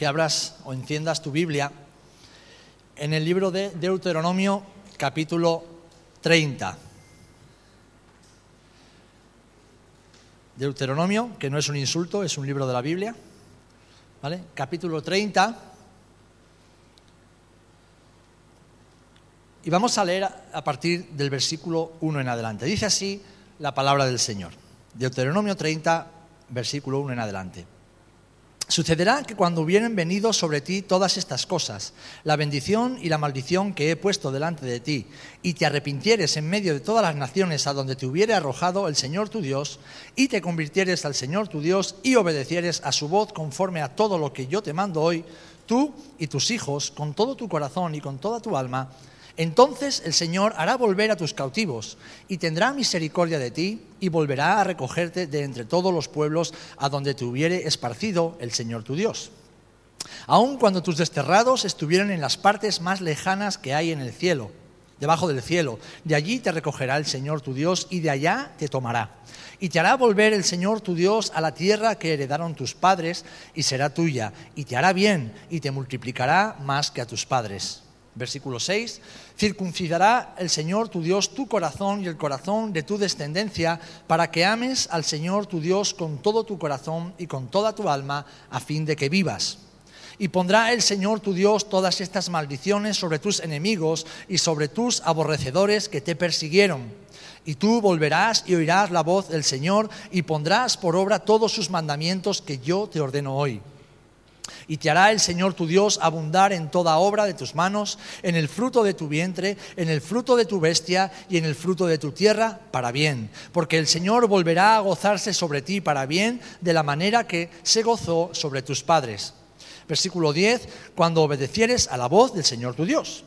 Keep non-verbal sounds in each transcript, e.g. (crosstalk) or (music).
que abras o enciendas tu Biblia en el libro de Deuteronomio capítulo 30. Deuteronomio, que no es un insulto, es un libro de la Biblia. ¿Vale? Capítulo 30. Y vamos a leer a partir del versículo 1 en adelante. Dice así la palabra del Señor. Deuteronomio 30, versículo 1 en adelante. Sucederá que cuando hubieren venido sobre ti todas estas cosas, la bendición y la maldición que he puesto delante de ti, y te arrepintieres en medio de todas las naciones a donde te hubiere arrojado el Señor tu Dios, y te convirtieres al Señor tu Dios y obedecieres a su voz conforme a todo lo que yo te mando hoy, tú y tus hijos, con todo tu corazón y con toda tu alma, entonces el Señor hará volver a tus cautivos y tendrá misericordia de ti y volverá a recogerte de entre todos los pueblos a donde te hubiere esparcido el Señor tu Dios. Aun cuando tus desterrados estuvieran en las partes más lejanas que hay en el cielo, debajo del cielo, de allí te recogerá el Señor tu Dios y de allá te tomará. Y te hará volver el Señor tu Dios a la tierra que heredaron tus padres y será tuya, y te hará bien y te multiplicará más que a tus padres. Versículo 6, circuncidará el Señor tu Dios tu corazón y el corazón de tu descendencia para que ames al Señor tu Dios con todo tu corazón y con toda tu alma a fin de que vivas. Y pondrá el Señor tu Dios todas estas maldiciones sobre tus enemigos y sobre tus aborrecedores que te persiguieron. Y tú volverás y oirás la voz del Señor y pondrás por obra todos sus mandamientos que yo te ordeno hoy y te hará el Señor tu Dios abundar en toda obra de tus manos, en el fruto de tu vientre, en el fruto de tu bestia y en el fruto de tu tierra, para bien. Porque el Señor volverá a gozarse sobre ti para bien, de la manera que se gozó sobre tus padres. Versículo 10, cuando obedecieres a la voz del Señor tu Dios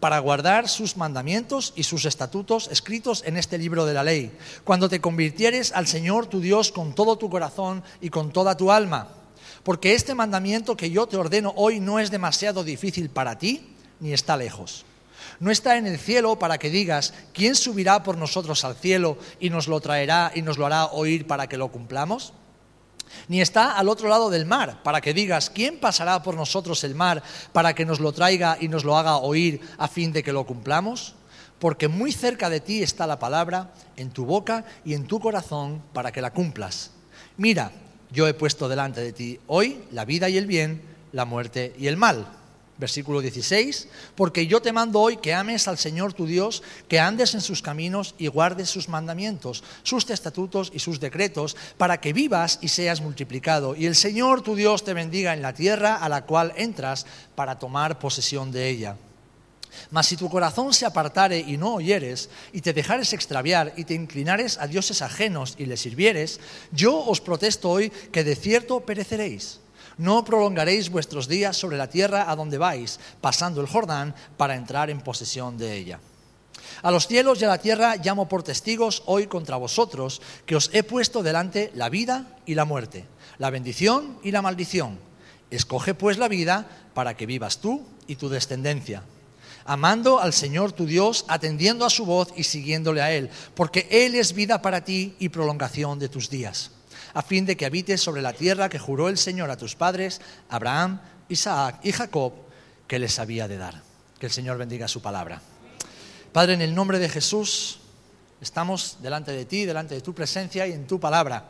para guardar sus mandamientos y sus estatutos escritos en este libro de la ley, cuando te convirtieres al Señor tu Dios con todo tu corazón y con toda tu alma porque este mandamiento que yo te ordeno hoy no es demasiado difícil para ti, ni está lejos. No está en el cielo para que digas, ¿quién subirá por nosotros al cielo y nos lo traerá y nos lo hará oír para que lo cumplamos? Ni está al otro lado del mar para que digas, ¿quién pasará por nosotros el mar para que nos lo traiga y nos lo haga oír a fin de que lo cumplamos? Porque muy cerca de ti está la palabra, en tu boca y en tu corazón, para que la cumplas. Mira, yo he puesto delante de ti hoy la vida y el bien, la muerte y el mal. Versículo 16, porque yo te mando hoy que ames al Señor tu Dios, que andes en sus caminos y guardes sus mandamientos, sus estatutos y sus decretos, para que vivas y seas multiplicado. Y el Señor tu Dios te bendiga en la tierra a la cual entras para tomar posesión de ella. Mas si tu corazón se apartare y no oyeres, y te dejares extraviar, y te inclinares a dioses ajenos y les sirvieres, yo os protesto hoy que de cierto pereceréis. No prolongaréis vuestros días sobre la tierra a donde vais, pasando el Jordán para entrar en posesión de ella. A los cielos y a la tierra llamo por testigos hoy contra vosotros, que os he puesto delante la vida y la muerte, la bendición y la maldición. Escoge pues la vida para que vivas tú y tu descendencia amando al Señor tu Dios, atendiendo a su voz y siguiéndole a Él, porque Él es vida para ti y prolongación de tus días, a fin de que habites sobre la tierra que juró el Señor a tus padres, Abraham, Isaac y Jacob, que les había de dar. Que el Señor bendiga su palabra. Padre, en el nombre de Jesús, estamos delante de ti, delante de tu presencia y en tu palabra.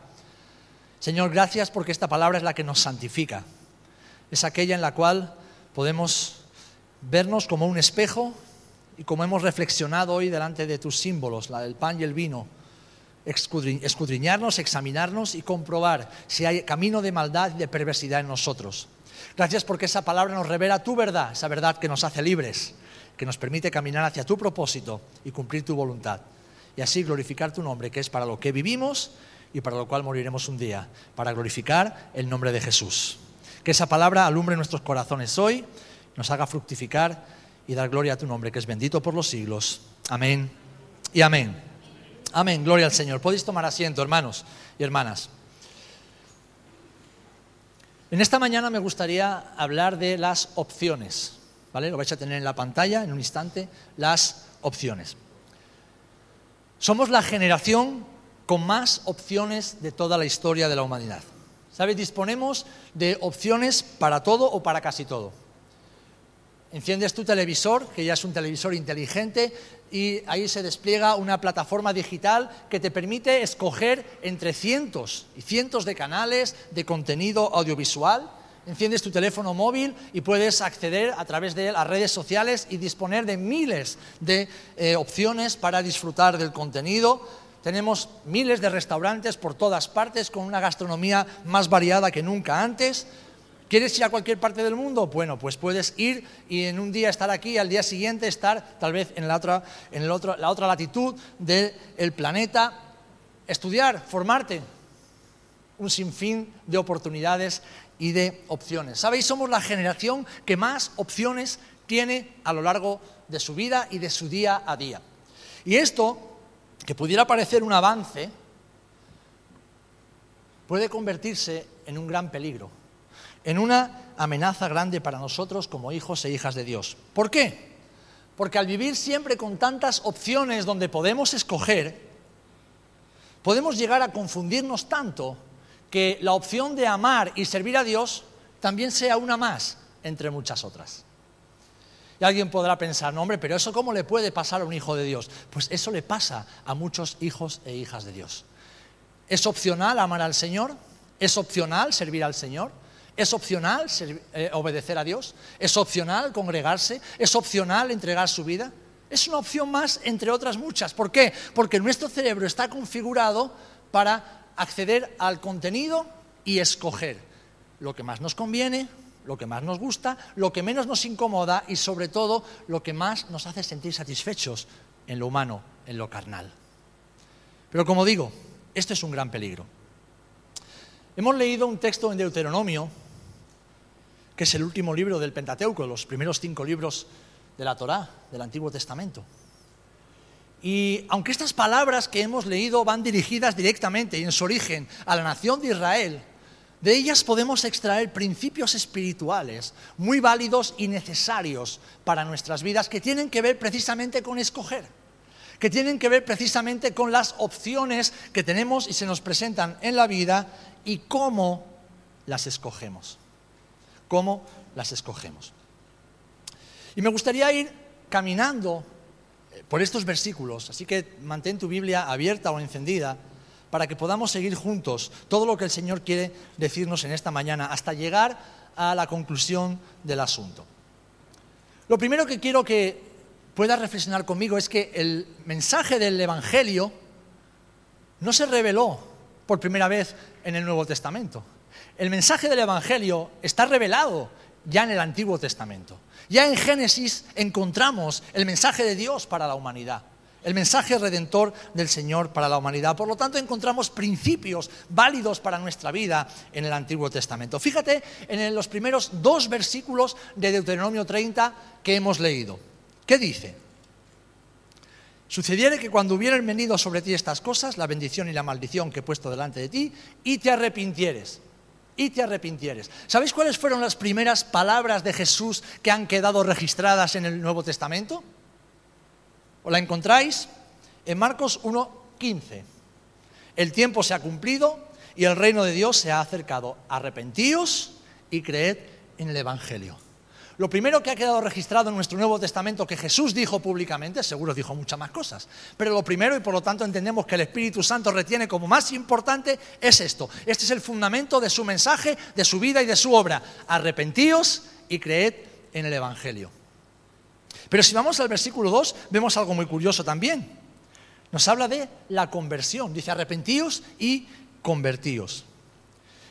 Señor, gracias porque esta palabra es la que nos santifica. Es aquella en la cual podemos vernos como un espejo y como hemos reflexionado hoy delante de tus símbolos, la del pan y el vino, escudriñarnos, examinarnos y comprobar si hay camino de maldad y de perversidad en nosotros. Gracias porque esa palabra nos revela tu verdad, esa verdad que nos hace libres, que nos permite caminar hacia tu propósito y cumplir tu voluntad. Y así glorificar tu nombre, que es para lo que vivimos y para lo cual moriremos un día, para glorificar el nombre de Jesús. Que esa palabra alumbre nuestros corazones hoy nos haga fructificar y dar gloria a tu nombre, que es bendito por los siglos. Amén y amén. Amén, gloria al Señor. Podéis tomar asiento, hermanos y hermanas. En esta mañana me gustaría hablar de las opciones. ¿Vale? Lo vais a tener en la pantalla en un instante, las opciones. Somos la generación con más opciones de toda la historia de la humanidad. ¿Sabes? Disponemos de opciones para todo o para casi todo. Enciendes tu televisor, que ya es un televisor inteligente, y ahí se despliega una plataforma digital que te permite escoger entre cientos y cientos de canales de contenido audiovisual. Enciendes tu teléfono móvil y puedes acceder a través de las redes sociales y disponer de miles de eh, opciones para disfrutar del contenido. Tenemos miles de restaurantes por todas partes con una gastronomía más variada que nunca antes. ¿Quieres ir a cualquier parte del mundo? Bueno, pues puedes ir y en un día estar aquí, al día siguiente estar tal vez en la otra, en la otra latitud del planeta, estudiar, formarte, un sinfín de oportunidades y de opciones. ¿Sabéis? Somos la generación que más opciones tiene a lo largo de su vida y de su día a día. Y esto, que pudiera parecer un avance, puede convertirse en un gran peligro en una amenaza grande para nosotros como hijos e hijas de Dios. ¿Por qué? Porque al vivir siempre con tantas opciones donde podemos escoger, podemos llegar a confundirnos tanto que la opción de amar y servir a Dios también sea una más entre muchas otras. Y alguien podrá pensar, no hombre, pero eso cómo le puede pasar a un hijo de Dios? Pues eso le pasa a muchos hijos e hijas de Dios. ¿Es opcional amar al Señor? ¿Es opcional servir al Señor? ¿Es opcional eh, obedecer a Dios? ¿Es opcional congregarse? ¿Es opcional entregar su vida? Es una opción más entre otras muchas. ¿Por qué? Porque nuestro cerebro está configurado para acceder al contenido y escoger lo que más nos conviene, lo que más nos gusta, lo que menos nos incomoda y sobre todo lo que más nos hace sentir satisfechos en lo humano, en lo carnal. Pero como digo, esto es un gran peligro. Hemos leído un texto en Deuteronomio que es el último libro del Pentateuco, los primeros cinco libros de la Torá, del Antiguo Testamento. Y aunque estas palabras que hemos leído van dirigidas directamente y en su origen a la nación de Israel, de ellas podemos extraer principios espirituales muy válidos y necesarios para nuestras vidas que tienen que ver precisamente con escoger, que tienen que ver precisamente con las opciones que tenemos y se nos presentan en la vida y cómo las escogemos cómo las escogemos. Y me gustaría ir caminando eh, por estos versículos, así que mantén tu Biblia abierta o encendida para que podamos seguir juntos todo lo que el Señor quiere decirnos en esta mañana hasta llegar a la conclusión del asunto. Lo primero que quiero que puedas reflexionar conmigo es que el mensaje del Evangelio no se reveló por primera vez en el Nuevo Testamento. El mensaje del Evangelio está revelado ya en el Antiguo Testamento. Ya en Génesis encontramos el mensaje de Dios para la humanidad, el mensaje redentor del Señor para la humanidad. Por lo tanto, encontramos principios válidos para nuestra vida en el Antiguo Testamento. Fíjate en los primeros dos versículos de Deuteronomio 30 que hemos leído. ¿Qué dice? Sucediere que cuando hubieran venido sobre ti estas cosas, la bendición y la maldición que he puesto delante de ti, y te arrepintieres y te arrepintieres. ¿Sabéis cuáles fueron las primeras palabras de Jesús que han quedado registradas en el Nuevo Testamento? ¿O la encontráis? En Marcos 1.15. El tiempo se ha cumplido y el reino de Dios se ha acercado. Arrepentíos y creed en el Evangelio. Lo primero que ha quedado registrado en nuestro Nuevo Testamento que Jesús dijo públicamente, seguro dijo muchas más cosas, pero lo primero y por lo tanto entendemos que el Espíritu Santo retiene como más importante es esto. Este es el fundamento de su mensaje, de su vida y de su obra. Arrepentíos y creed en el Evangelio. Pero si vamos al versículo 2, vemos algo muy curioso también. Nos habla de la conversión. Dice arrepentíos y convertíos.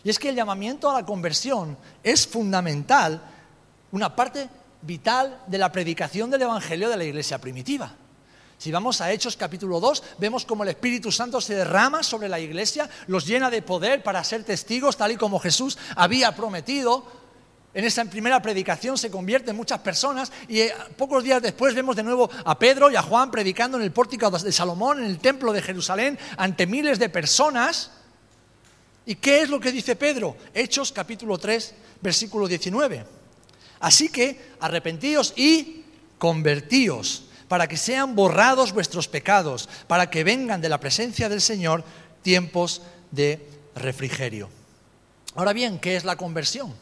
Y es que el llamamiento a la conversión es fundamental una parte vital de la predicación del Evangelio de la iglesia primitiva. Si vamos a Hechos capítulo 2, vemos como el Espíritu Santo se derrama sobre la iglesia, los llena de poder para ser testigos, tal y como Jesús había prometido. En esa primera predicación se convierten muchas personas y eh, pocos días después vemos de nuevo a Pedro y a Juan predicando en el pórtico de Salomón, en el templo de Jerusalén, ante miles de personas. ¿Y qué es lo que dice Pedro? Hechos capítulo 3, versículo 19. Así que arrepentíos y convertíos, para que sean borrados vuestros pecados, para que vengan de la presencia del Señor tiempos de refrigerio. Ahora bien, ¿qué es la conversión?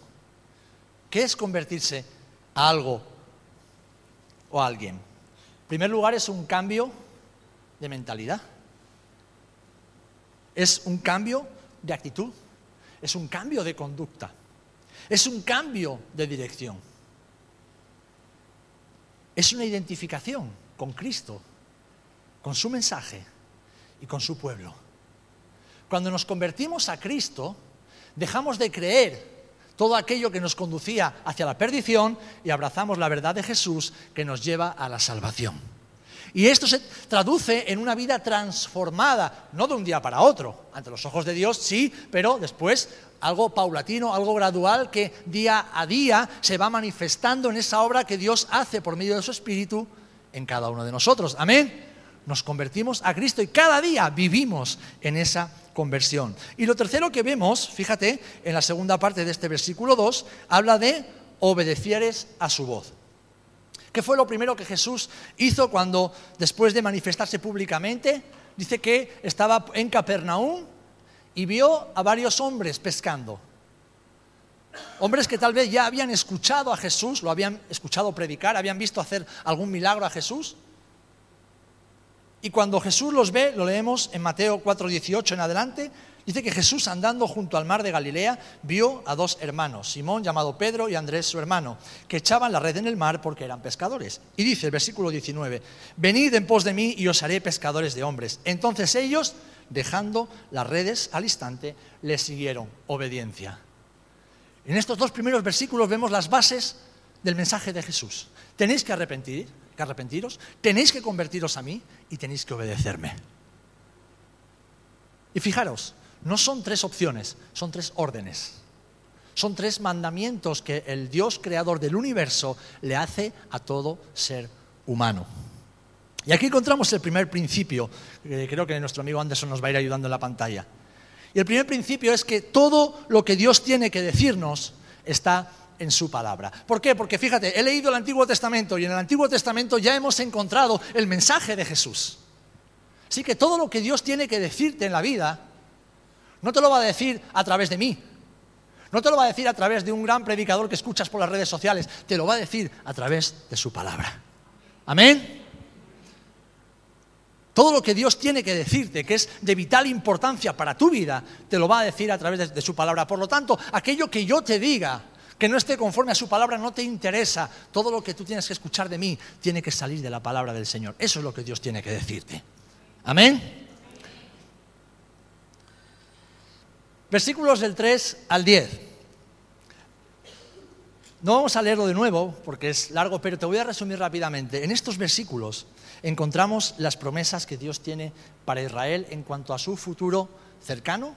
¿Qué es convertirse a algo o a alguien? En primer lugar, es un cambio de mentalidad. Es un cambio de actitud. Es un cambio de conducta. Es un cambio de dirección. Es una identificación con Cristo, con su mensaje y con su pueblo. Cuando nos convertimos a Cristo, dejamos de creer todo aquello que nos conducía hacia la perdición y abrazamos la verdad de Jesús que nos lleva a la salvación. Y esto se traduce en una vida transformada, no de un día para otro, ante los ojos de Dios sí, pero después algo paulatino, algo gradual que día a día se va manifestando en esa obra que Dios hace por medio de su Espíritu en cada uno de nosotros. Amén. Nos convertimos a Cristo y cada día vivimos en esa conversión. Y lo tercero que vemos, fíjate, en la segunda parte de este versículo 2, habla de obedecieres a su voz. ¿Qué fue lo primero que Jesús hizo cuando, después de manifestarse públicamente, dice que estaba en Capernaum y vio a varios hombres pescando? Hombres que tal vez ya habían escuchado a Jesús, lo habían escuchado predicar, habían visto hacer algún milagro a Jesús, y cuando Jesús los ve, lo leemos en Mateo 4:18 en adelante, dice que Jesús andando junto al mar de Galilea vio a dos hermanos, Simón llamado Pedro y Andrés su hermano, que echaban la red en el mar porque eran pescadores. Y dice el versículo 19, venid en pos de mí y os haré pescadores de hombres. Entonces ellos, dejando las redes al instante, les siguieron obediencia. En estos dos primeros versículos vemos las bases del mensaje de Jesús. Tenéis que arrepentir, que arrepentiros, tenéis que convertiros a mí y tenéis que obedecerme. Y fijaros, no son tres opciones, son tres órdenes. Son tres mandamientos que el Dios creador del universo le hace a todo ser humano. Y aquí encontramos el primer principio, que creo que nuestro amigo Anderson nos va a ir ayudando en la pantalla. Y el primer principio es que todo lo que Dios tiene que decirnos está en su palabra. ¿Por qué? Porque fíjate, he leído el Antiguo Testamento y en el Antiguo Testamento ya hemos encontrado el mensaje de Jesús. Así que todo lo que Dios tiene que decirte en la vida, no te lo va a decir a través de mí. No te lo va a decir a través de un gran predicador que escuchas por las redes sociales. Te lo va a decir a través de su palabra. Amén. Todo lo que Dios tiene que decirte, que es de vital importancia para tu vida, te lo va a decir a través de, su palabra. Por lo tanto, aquello que yo te diga, que no esté conforme a su palabra no te interesa. Todo lo que tú tienes que escuchar de mí tiene que salir de la palabra del Señor. Eso es lo que Dios tiene que decirte. Amén. Versículos del 3 al 10. No vamos a leerlo de nuevo porque es largo, pero te voy a resumir rápidamente. En estos versículos encontramos las promesas que Dios tiene para Israel en cuanto a su futuro cercano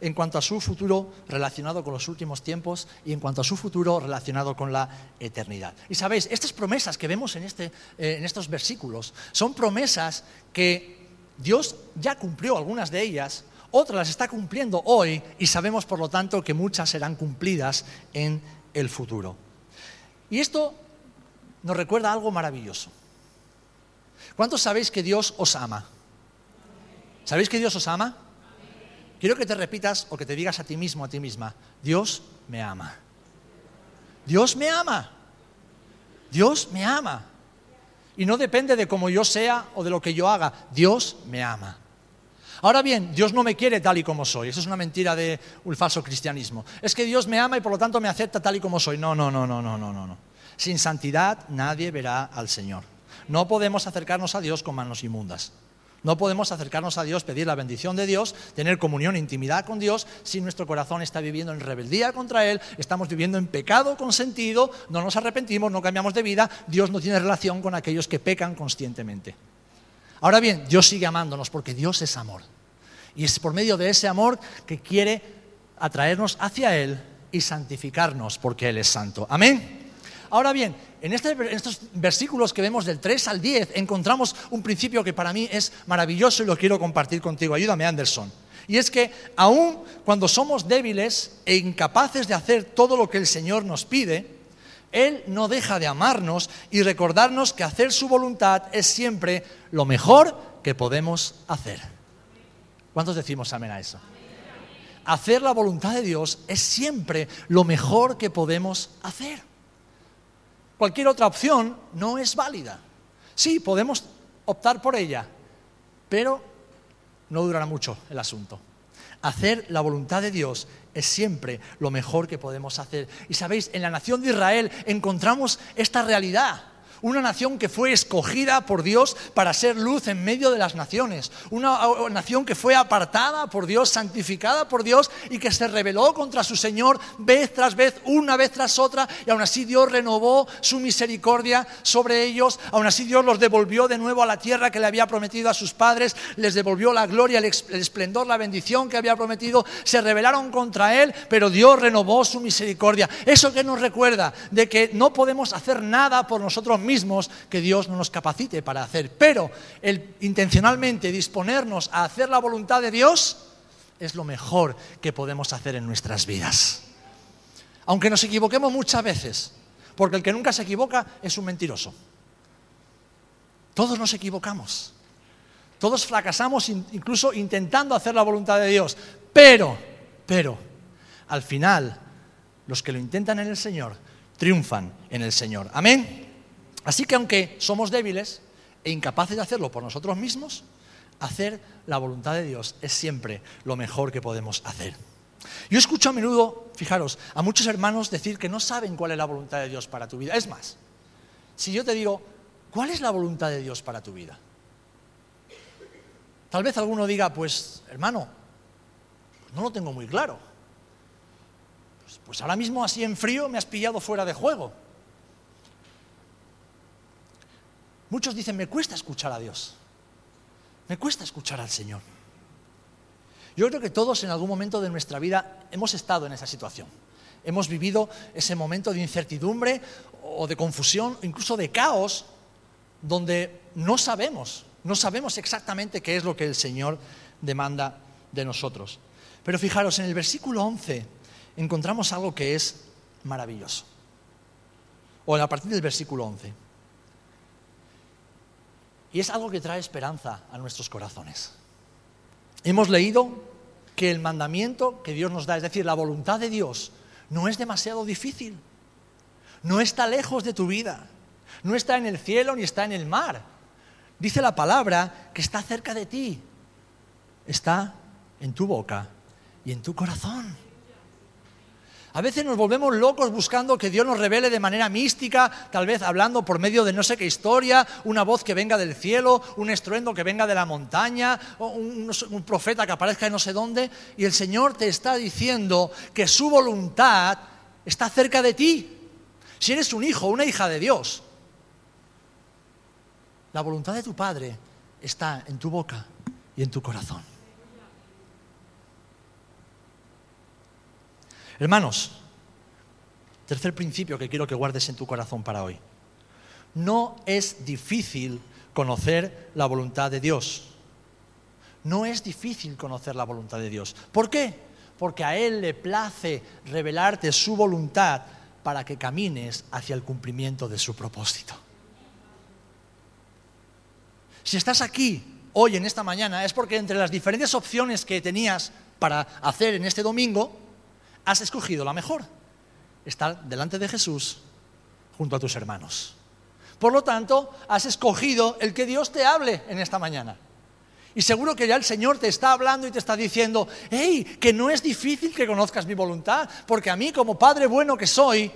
en cuanto a su futuro relacionado con los últimos tiempos y en cuanto a su futuro relacionado con la eternidad. Y sabéis, estas promesas que vemos en, este, eh, en estos versículos son promesas que Dios ya cumplió algunas de ellas, otras las está cumpliendo hoy y sabemos por lo tanto que muchas serán cumplidas en el futuro. Y esto nos recuerda algo maravilloso. ¿Cuántos sabéis que Dios os ama? ¿Sabéis que Dios os ama? Quiero que te repitas o que te digas a ti mismo, a ti misma, Dios me ama. Dios me ama. Dios me ama. Y no depende de cómo yo sea o de lo que yo haga. Dios me ama. Ahora bien, Dios no me quiere tal y como soy. Eso es una mentira de un falso cristianismo. Es que Dios me ama y por lo tanto me acepta tal y como soy. No, no, no, no, no, no, no. Sin santidad nadie verá al Señor. No podemos acercarnos a Dios con manos inmundas. No podemos acercarnos a Dios, pedir la bendición de Dios, tener comunión e intimidad con Dios si nuestro corazón está viviendo en rebeldía contra Él, estamos viviendo en pecado consentido, no nos arrepentimos, no cambiamos de vida, Dios no tiene relación con aquellos que pecan conscientemente. Ahora bien, Dios sigue amándonos porque Dios es amor. Y es por medio de ese amor que quiere atraernos hacia Él y santificarnos porque Él es santo. Amén. Ahora bien, este, en, estos versículos que vemos del 3 al 10 encontramos un principio que para mí es maravilloso y lo quiero compartir contigo. Ayúdame, Anderson. Y es que aun cuando somos débiles e incapaces de hacer todo lo que el Señor nos pide, Él no deja de amarnos y recordarnos que hacer su voluntad es siempre lo mejor que podemos hacer. ¿Cuántos decimos amén a eso? hacer la voluntad de Dios es siempre lo mejor que podemos hacer. Cualquier otra opción no es válida. Sí, podemos optar por ella, pero no durará mucho el asunto. Hacer la voluntad de Dios es siempre lo mejor que podemos hacer. Y sabéis, en la nación de Israel encontramos esta realidad. Una nación que fue escogida por Dios para ser luz en medio de las naciones. Una nación que fue apartada por Dios, santificada por Dios y que se rebeló contra su Señor vez tras vez, una vez tras otra. Y aún así Dios renovó su misericordia sobre ellos. Aún así Dios los devolvió de nuevo a la tierra que le había prometido a sus padres. Les devolvió la gloria, el esplendor, la bendición que había prometido. Se rebelaron contra Él, pero Dios renovó su misericordia. Eso que nos recuerda de que no podemos hacer nada por nosotros mismos mismos que Dios no nos capacite para hacer. Pero el intencionalmente disponernos a hacer la voluntad de Dios es lo mejor que podemos hacer en nuestras vidas. Aunque nos equivoquemos muchas veces, porque el que nunca se equivoca es un mentiroso. Todos nos equivocamos. Todos fracasamos incluso intentando hacer la voluntad de Dios. Pero, pero, al final, los que lo intentan en el Señor triunfan en el Señor. Amén. Así que aunque somos débiles e incapaces de hacerlo por nosotros mismos, hacer la voluntad de Dios es siempre lo mejor que podemos hacer. Yo escucho a menudo, fijaros, a muchos hermanos decir que no saben cuál es la voluntad de Dios para tu vida. Es más, si yo te digo, ¿cuál es la voluntad de Dios para tu vida? Tal vez alguno diga, pues hermano, no lo tengo muy claro. Pues, pues ahora mismo así en frío me has pillado fuera de juego. Muchos dicen, me cuesta escuchar a Dios, me cuesta escuchar al Señor. Yo creo que todos en algún momento de nuestra vida hemos estado en esa situación. Hemos vivido ese momento de incertidumbre o de confusión, incluso de caos, donde no sabemos, no sabemos exactamente qué es lo que el Señor demanda de nosotros. Pero fijaros, en el versículo 11 encontramos algo que es maravilloso. O a partir del versículo 11. Y es algo que trae esperanza a nuestros corazones. Hemos leído que el mandamiento que Dios nos da, es decir, la voluntad de Dios, no es demasiado difícil. No está lejos de tu vida. No está en el cielo ni está en el mar. Dice la palabra que está cerca de ti. Está en tu boca y en tu corazón. A veces nos volvemos locos buscando que Dios nos revele de manera mística, tal vez hablando por medio de no sé qué historia, una voz que venga del cielo, un estruendo que venga de la montaña, un, un, profeta que aparezca de no sé dónde, y el Señor te está diciendo que su voluntad está cerca de ti. Si eres un hijo, una hija de Dios, la voluntad de tu Padre está en tu boca y en tu corazón. Hermanos, tercer principio que quiero que guardes en tu corazón para hoy. No es difícil conocer la voluntad de Dios. No es difícil conocer la voluntad de Dios. ¿Por qué? Porque a Él le place revelarte su voluntad para que camines hacia el cumplimiento de su propósito. Si estás aquí hoy, en esta mañana, es porque entre las diferentes opciones que tenías para hacer en este domingo, has escogido la mejor, estar delante de Jesús junto a tus hermanos. Por lo tanto, has escogido el que Dios te hable en esta mañana. Y seguro que ya el Señor te está hablando y te está diciendo, hey, que no es difícil que conozcas mi voluntad, porque a mí como Padre bueno que soy,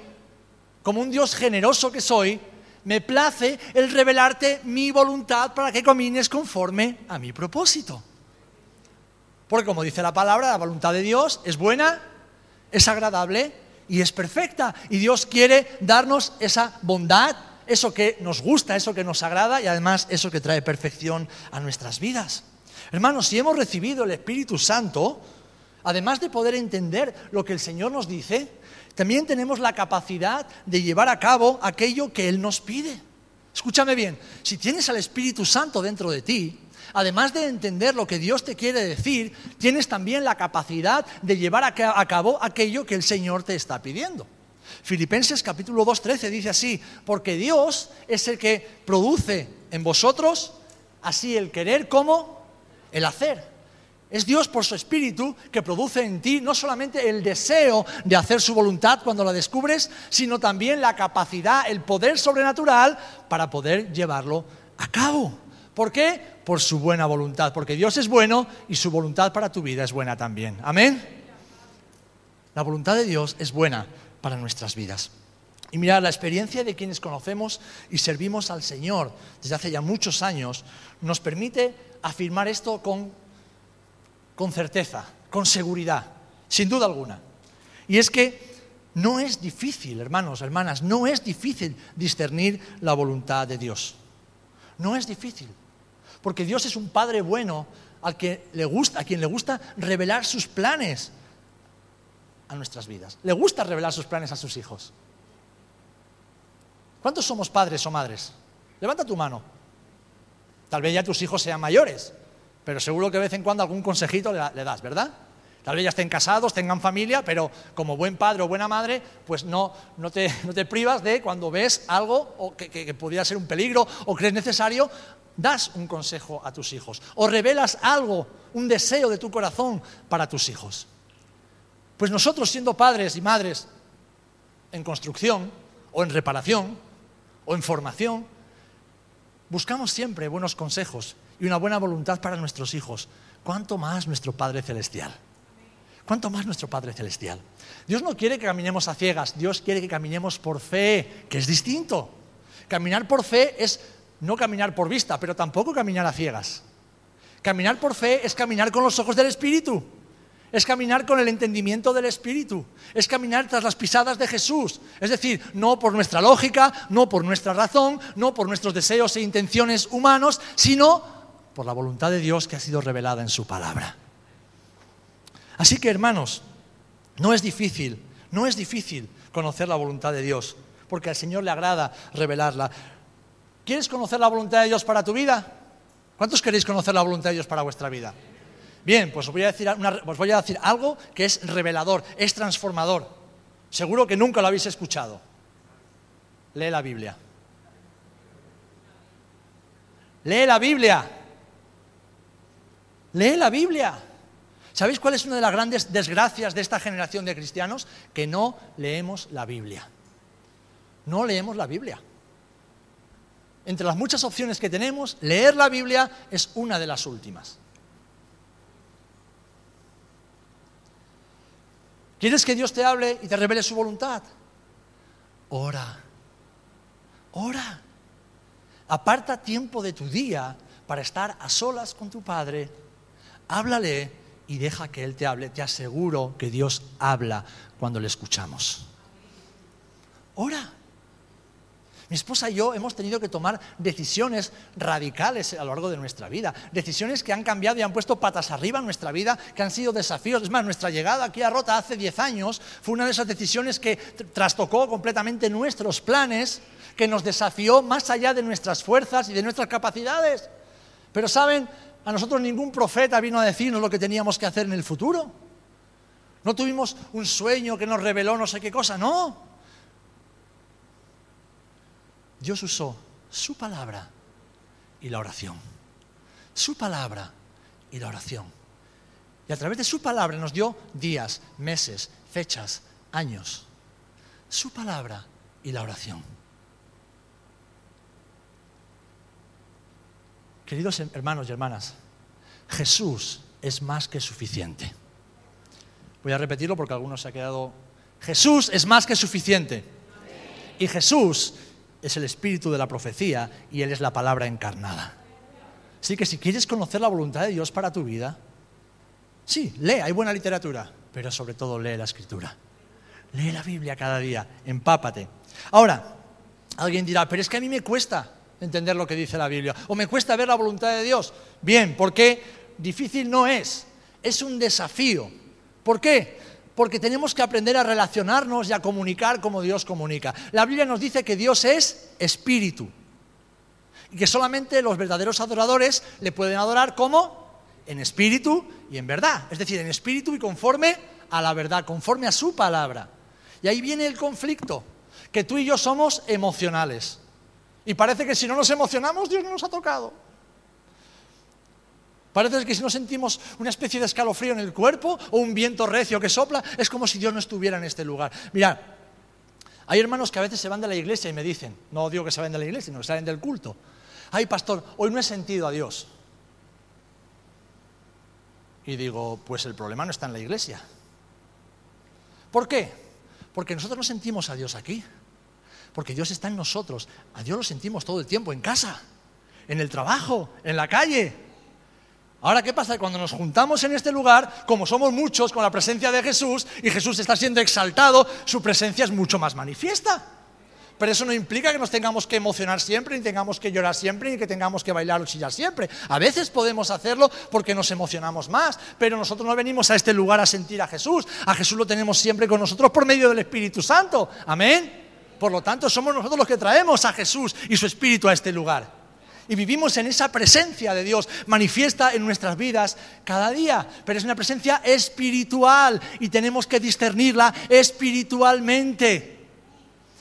como un Dios generoso que soy, me place el revelarte mi voluntad para que camines conforme a mi propósito. Porque como dice la palabra, la voluntad de Dios es buena, es agradable y es perfecta. Y Dios quiere darnos esa bondad, eso que nos gusta, eso que nos agrada y además eso que trae perfección a nuestras vidas. Hermanos, si hemos recibido el Espíritu Santo, además de poder entender lo que el Señor nos dice, también tenemos la capacidad de llevar a cabo aquello que Él nos pide. Escúchame bien, si tienes al Espíritu Santo dentro de ti, además de entender lo que Dios te quiere decir, tienes también la capacidad de llevar a cabo aquello que el Señor te está pidiendo. Filipenses capítulo 2.13 dice así, porque Dios es el que produce en vosotros así el querer como el hacer Es Dios por su espíritu que produce en ti no solamente el deseo de hacer su voluntad cuando la descubres, sino también la capacidad, el poder sobrenatural para poder llevarlo a cabo. ¿Por qué? Por su buena voluntad, porque Dios es bueno y su voluntad para tu vida es buena también. Amén. La voluntad de Dios es buena para nuestras vidas. Y mirad, la experiencia de quienes conocemos y servimos al Señor desde hace ya muchos años nos permite afirmar esto con con certeza, con seguridad, sin duda alguna. Y es que no es difícil, hermanos, hermanas, no es difícil discernir la voluntad de Dios. No es difícil, porque Dios es un Padre bueno al que le gusta, a quien le gusta revelar sus planes a nuestras vidas. Le gusta revelar sus planes a sus hijos. ¿Cuántos somos padres o madres? Levanta tu mano. Tal vez ya tus hijos sean mayores, pero seguro que de vez en cuando algún consejito le, das, ¿verdad? Tal vez ya estén casados, tengan familia, pero como buen padre o buena madre, pues no, no, te, (laughs) privas de cuando ves algo que, que, pudiera ser un peligro o crees necesario, das un consejo a tus hijos o revelas algo, un deseo de tu corazón para tus hijos. Pues nosotros siendo padres y madres en construcción o en reparación o en formación, buscamos siempre buenos consejos y una buena voluntad para nuestros hijos, ¿cuánto más nuestro Padre Celestial? ¿Cuánto más nuestro Padre Celestial? Dios no quiere que caminemos a ciegas, Dios quiere que caminemos por fe, que es distinto. Caminar por fe es no caminar por vista, pero tampoco caminar a ciegas. Caminar por fe es caminar con los ojos del Espíritu, es caminar con el entendimiento del Espíritu, es caminar tras las pisadas de Jesús. Es decir, no por nuestra lógica, no por nuestra razón, no por nuestros deseos e intenciones humanos, sino por la voluntad de Dios que ha sido revelada en su palabra. Así que hermanos, no es difícil, no es difícil conocer la voluntad de Dios, porque al Señor le agrada revelarla. ¿Quieres conocer la voluntad de Dios para tu vida? ¿Cuántos queréis conocer la voluntad de Dios para vuestra vida? Bien, pues os voy a decir, voy a decir algo que es revelador, es transformador. Seguro que nunca lo habéis escuchado. Lee la Biblia. Lee la Biblia. Lee la Biblia. ¿Sabéis cuál es una de las grandes desgracias de esta generación de cristianos? Que no leemos la Biblia. No leemos la Biblia. Entre las muchas opciones que tenemos, leer la Biblia es una de las últimas. ¿Quieres que Dios te hable y te revele su voluntad? Ora. Ora. Aparta tiempo de tu día para estar a solas con tu Padre háblale y deja que Él te hable. Te aseguro que Dios habla cuando le escuchamos. Ora. Mi esposa y yo hemos tenido que tomar decisiones radicales a lo largo de nuestra vida, decisiones que han cambiado y han puesto patas arriba en nuestra vida, que han sido desafíos. Es más, nuestra llegada aquí a Rota hace 10 años fue una de esas decisiones que trastocó completamente nuestros planes, que nos desafió más allá de nuestras fuerzas y de nuestras capacidades. Pero saben, a nosotros ningún profeta vino a decirnos lo que teníamos que hacer en el futuro. No tuvimos un sueño que nos reveló no sé qué cosa, no. Dios usó su palabra y la oración. Su palabra y la oración. Y a través de su palabra nos dio días, meses, fechas, años. Su palabra y la oración. Queridos hermanos y hermanas, Jesús es más que suficiente. Voy a repetirlo porque algunos se ha quedado... Jesús es más que suficiente. Y Jesús es el espíritu de la profecía y Él es la palabra encarnada. Así que si quieres conocer la voluntad de Dios para tu vida, sí, lee, hay buena literatura, pero sobre todo lee la escritura. Lee la Biblia cada día, empápate. Ahora, alguien dirá, pero es que a mí me cuesta entender lo que dice la Biblia. O me cuesta ver la voluntad de Dios. Bien, porque difícil no es, es un desafío. ¿Por qué? Porque tenemos que aprender a relacionarnos y a comunicar como Dios comunica. La Biblia nos dice que Dios es espíritu y que solamente los verdaderos adoradores le pueden adorar como en espíritu y en verdad, es decir, en espíritu y conforme a la verdad, conforme a su palabra. Y ahí viene el conflicto, que tú y yo somos emocionales. Y parece que si no nos emocionamos, Dios no nos ha tocado. Parece que si no sentimos una especie de escalofrío en el cuerpo o un viento recio que sopla, es como si Dios no estuviera en este lugar. Mirad, hay hermanos que a veces se van de la iglesia y me dicen, no digo que se vayan de la iglesia, sino que salen del culto. Ay, pastor, hoy no he sentido a Dios. Y digo, pues el problema no está en la iglesia. ¿Por qué? Porque nosotros no sentimos a Dios aquí. Porque Dios está en nosotros. A Dios lo sentimos todo el tiempo, en casa, en el trabajo, en la calle. Ahora, ¿qué pasa? Cuando nos juntamos en este lugar, como somos muchos con la presencia de Jesús y Jesús está siendo exaltado, su presencia es mucho más manifiesta. Pero eso no implica que nos tengamos que emocionar siempre, ni tengamos que llorar siempre, ni que tengamos que bailar o chillar siempre. A veces podemos hacerlo porque nos emocionamos más, pero nosotros no venimos a este lugar a sentir a Jesús. A Jesús lo tenemos siempre con nosotros por medio del Espíritu Santo. Amén. Por lo tanto, somos nosotros los que traemos a Jesús y su Espíritu a este lugar. Y vivimos en esa presencia de Dios, manifiesta en nuestras vidas cada día. Pero es una presencia espiritual y tenemos que discernirla espiritualmente.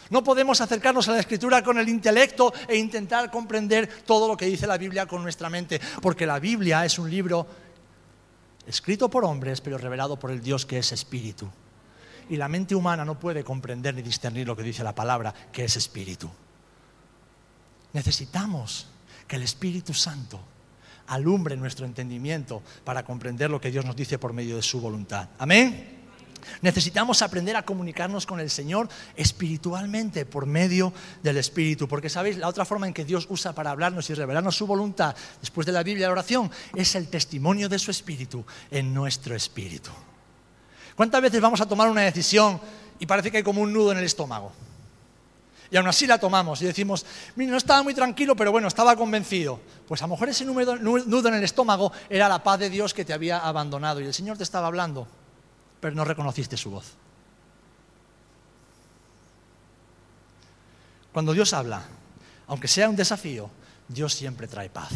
No podemos acercarnos a la escritura con el intelecto e intentar comprender todo lo que dice la Biblia con nuestra mente, porque la Biblia es un libro escrito por hombres, pero revelado por el Dios que es espíritu. Y la mente humana no puede comprender ni discernir lo que dice la palabra, que es espíritu. Necesitamos que el Espíritu Santo alumbre nuestro entendimiento para comprender lo que Dios nos dice por medio de su voluntad. Amén. Necesitamos aprender a comunicarnos con el Señor espiritualmente por medio del Espíritu, porque sabéis, la otra forma en que Dios usa para hablarnos y revelarnos su voluntad después de la Biblia y la oración es el testimonio de su Espíritu en nuestro espíritu. ¿Cuántas veces vamos a tomar una decisión y parece que hay como un nudo en el estómago? Y aún así la tomamos y decimos, no estaba muy tranquilo, pero bueno, estaba convencido. Pues a lo mejor ese nudo en el estómago era la paz de Dios que te había abandonado y el Señor te estaba hablando pero no reconociste su voz. Cuando Dios habla, aunque sea un desafío, Dios siempre trae paz.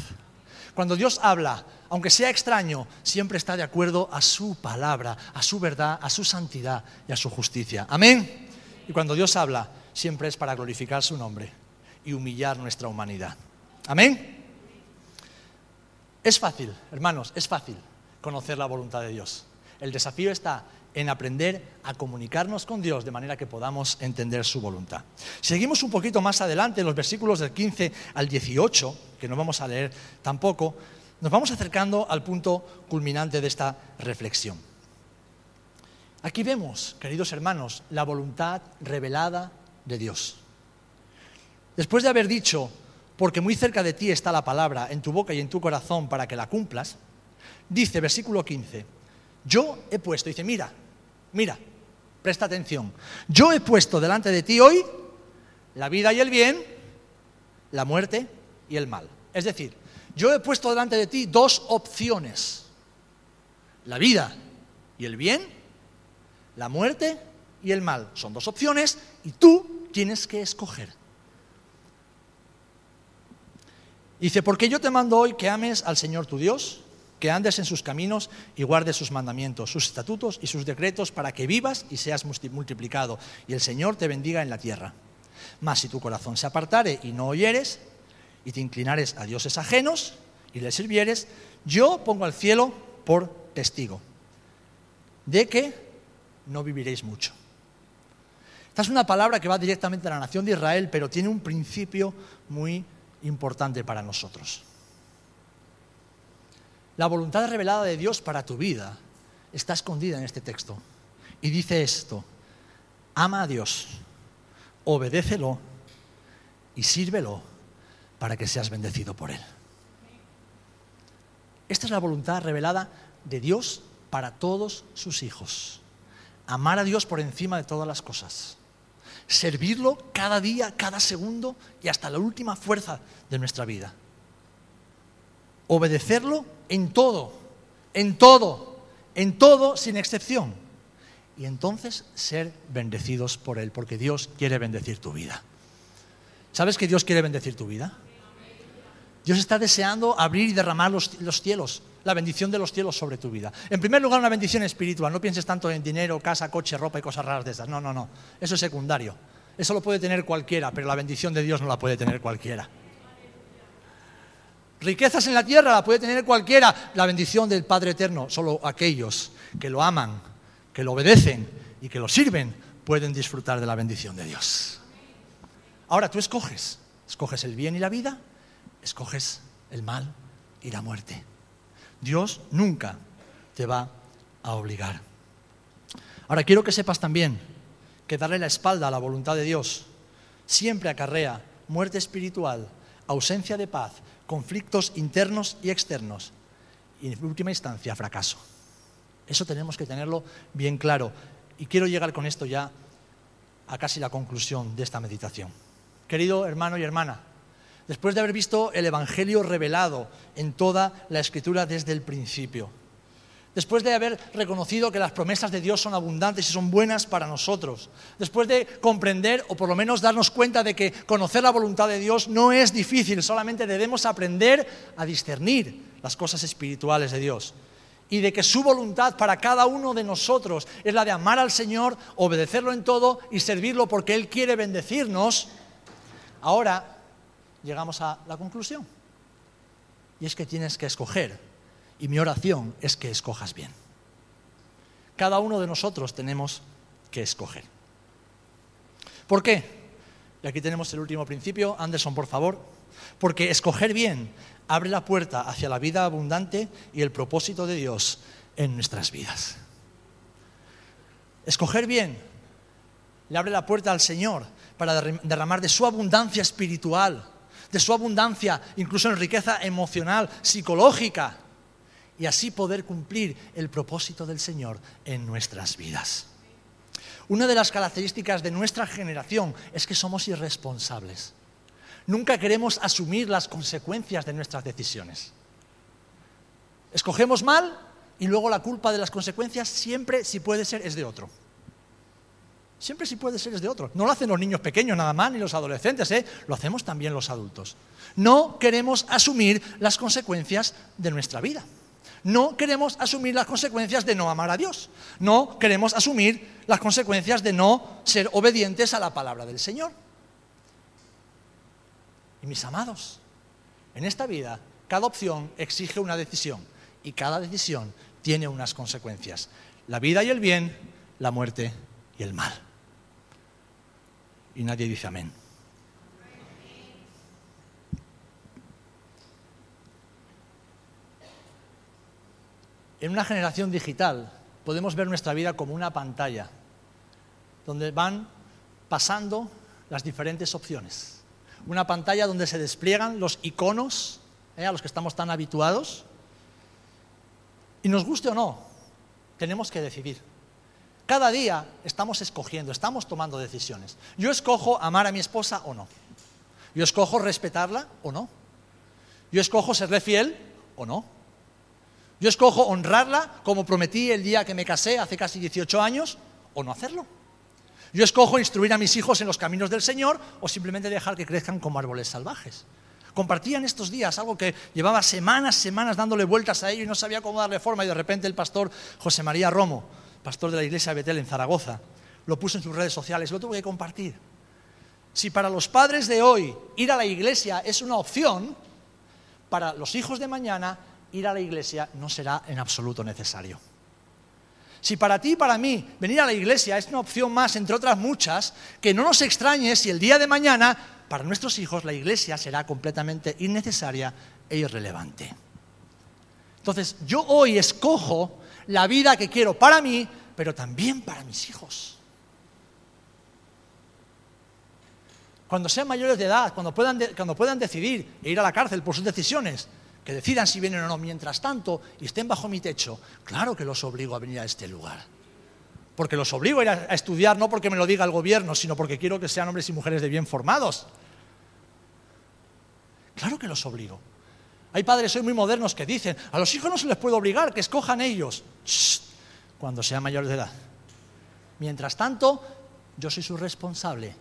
Cuando Dios habla, aunque sea extraño, siempre está de acuerdo a su palabra, a su verdad, a su santidad y a su justicia. Amén. Y cuando Dios habla, siempre es para glorificar su nombre y humillar nuestra humanidad. Amén. Es fácil, hermanos, es fácil conocer la voluntad de Dios. El desafío está en aprender a comunicarnos con Dios de manera que podamos entender su voluntad. Seguimos un poquito más adelante, en los versículos del 15 al 18, que no vamos a leer tampoco, nos vamos acercando al punto culminante de esta reflexión. Aquí vemos, queridos hermanos, la voluntad revelada de Dios. Después de haber dicho, porque muy cerca de ti está la palabra, en tu boca y en tu corazón para que la cumplas, dice, versículo 15, yo he puesto, dice, mira, mira, presta atención, yo he puesto delante de ti hoy la vida y el bien, la muerte y el mal. Es decir, yo he puesto delante de ti dos opciones, la vida y el bien, la muerte y el mal. Son dos opciones y tú tienes que escoger. Dice, porque yo te mando hoy que ames al Señor tu Dios, que andes en sus caminos y guardes sus mandamientos, sus estatutos y sus decretos para que vivas y seas multiplicado y el Señor te bendiga en la tierra. Mas si tu corazón se apartare y no oyeres y te inclinares a dioses ajenos y les sirvieres, yo pongo al cielo por testigo de que no viviréis mucho. Esta es una palabra que va directamente a la nación de Israel, pero tiene un principio muy importante para nosotros. La voluntad revelada de Dios para tu vida está escondida en este texto. Y dice esto, ama a Dios, obedécelo y sírvelo para que seas bendecido por Él. Esta es la voluntad revelada de Dios para todos sus hijos. Amar a Dios por encima de todas las cosas. Servirlo cada día, cada segundo y hasta la última fuerza de nuestra vida. Obedecerlo en todo, en todo, en todo sin excepción. Y entonces ser bendecidos por Él, porque Dios quiere bendecir tu vida. ¿Sabes que Dios quiere bendecir tu vida? Dios está deseando abrir y derramar los, cielos, la bendición de los cielos sobre tu vida. En primer lugar, una bendición espiritual. No pienses tanto en dinero, casa, coche, ropa y cosas raras de esas. No, no, no. Eso es secundario. Eso lo puede tener cualquiera, pero la bendición de Dios no la puede tener cualquiera. Riquezas en la tierra la puede tener cualquiera. La bendición del Padre Eterno, solo aquellos que lo aman, que lo obedecen y que lo sirven, pueden disfrutar de la bendición de Dios. Ahora tú escoges, escoges el bien y la vida, escoges el mal y la muerte. Dios nunca te va a obligar. Ahora quiero que sepas también que darle la espalda a la voluntad de Dios siempre acarrea muerte espiritual, ausencia de paz, conflictos internos y externos y en última instancia fracaso. Eso tenemos que tenerlo bien claro. Y quiero llegar con esto ya a casi la conclusión de esta meditación. Querido hermano y hermana, después de haber visto el Evangelio revelado en toda la Escritura desde el principio, después de haber reconocido que las promesas de Dios son abundantes y son buenas para nosotros, después de comprender o por lo menos darnos cuenta de que conocer la voluntad de Dios no es difícil, solamente debemos aprender a discernir las cosas espirituales de Dios. Y de que su voluntad para cada uno de nosotros es la de amar al Señor, obedecerlo en todo y servirlo porque Él quiere bendecirnos, ahora llegamos a la conclusión. Y es que tienes que escoger y mi oración es que escojas bien. Cada uno de nosotros tenemos que escoger. ¿Por qué? Y aquí tenemos el último principio. Anderson, por favor. Porque escoger bien abre la puerta hacia la vida abundante y el propósito de Dios en nuestras vidas. Escoger bien le abre la puerta al Señor para derramar de su abundancia espiritual, de su abundancia incluso en riqueza emocional, psicológica, y así poder cumplir el propósito del Señor en nuestras vidas. Una de las características de nuestra generación es que somos irresponsables. Nunca queremos asumir las consecuencias de nuestras decisiones. Escogemos mal y luego la culpa de las consecuencias siempre, si puede ser, es de otro. Siempre si puede ser de otro. No lo hacen los niños pequeños nada más, ni los adolescentes, ¿eh? lo hacemos también los adultos. No queremos asumir las consecuencias de nuestra vida no queremos asumir las consecuencias de no amar a Dios. No queremos asumir las consecuencias de no ser obedientes a la palabra del Señor. Y mis amados, en esta vida cada opción exige una decisión y cada decisión tiene unas consecuencias. La vida y el bien, la muerte y el mal. Y nadie dice amén. En una generación digital podemos ver nuestra vida como una pantalla donde van pasando las diferentes opciones. Una pantalla donde se despliegan los iconos ¿eh? a los que estamos tan habituados. Y nos guste o no, tenemos que decidir. Cada día estamos escogiendo, estamos tomando decisiones. Yo escojo amar a mi esposa o no. Yo escojo respetarla o no. Yo escojo serle fiel o no. Yo escojo honrarla como prometí el día que me casé hace casi 18 años o no hacerlo. Yo escojo instruir a mis hijos en los caminos del Señor o simplemente dejar que crezcan como árboles salvajes. Compartía en estos días algo que llevaba semanas, semanas dándole vueltas a ello y no sabía cómo darle forma y de repente el pastor José María Romo, pastor de la iglesia de Betel en Zaragoza, lo puso en sus redes sociales, lo tuve que compartir. Si para los padres de hoy ir a la iglesia es una opción, para los hijos de mañana ir a la iglesia no será en absoluto necesario. Si para ti y para mí venir a la iglesia es una opción más, entre otras muchas, que no nos extrañe si el día de mañana para nuestros hijos la iglesia será completamente innecesaria e irrelevante. Entonces, yo hoy escojo la vida que quiero para mí, pero también para mis hijos. Cuando sean mayores de edad, cuando puedan, cuando puedan decidir e ir a la cárcel por sus decisiones, que decidan si vienen o no. Mientras tanto, y estén bajo mi techo, claro que los obligo a venir a este lugar. Porque los obligo a ir a, estudiar no porque me lo diga el gobierno, sino porque quiero que sean hombres y mujeres de bien formados. Claro que los obligo. Hay padres hoy muy modernos que dicen, a los hijos no se les puede obligar, que escojan ellos, cuando sean mayores de edad. Mientras tanto, yo soy su responsable.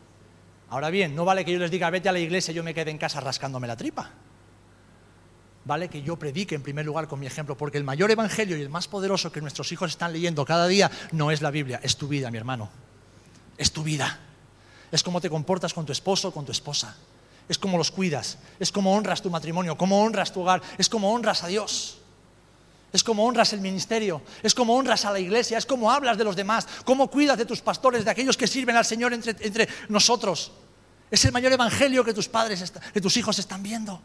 Ahora bien, no vale que yo les diga, vete a la iglesia y yo me quede en casa rascándome la tripa vale que yo predique en primer lugar con mi ejemplo, porque el mayor evangelio y el más poderoso que nuestros hijos están leyendo cada día no es la Biblia, es tu vida, mi hermano. Es tu vida. Es cómo te comportas con tu esposo o con tu esposa. Es cómo los cuidas, es cómo honras tu matrimonio, cómo honras tu hogar, es cómo honras a Dios. Es como honras el ministerio, es como honras a la iglesia, es como hablas de los demás, cómo cuidas de tus pastores, de aquellos que sirven al Señor entre, entre nosotros. Es el mayor evangelio que tus padres, que tus hijos están viendo.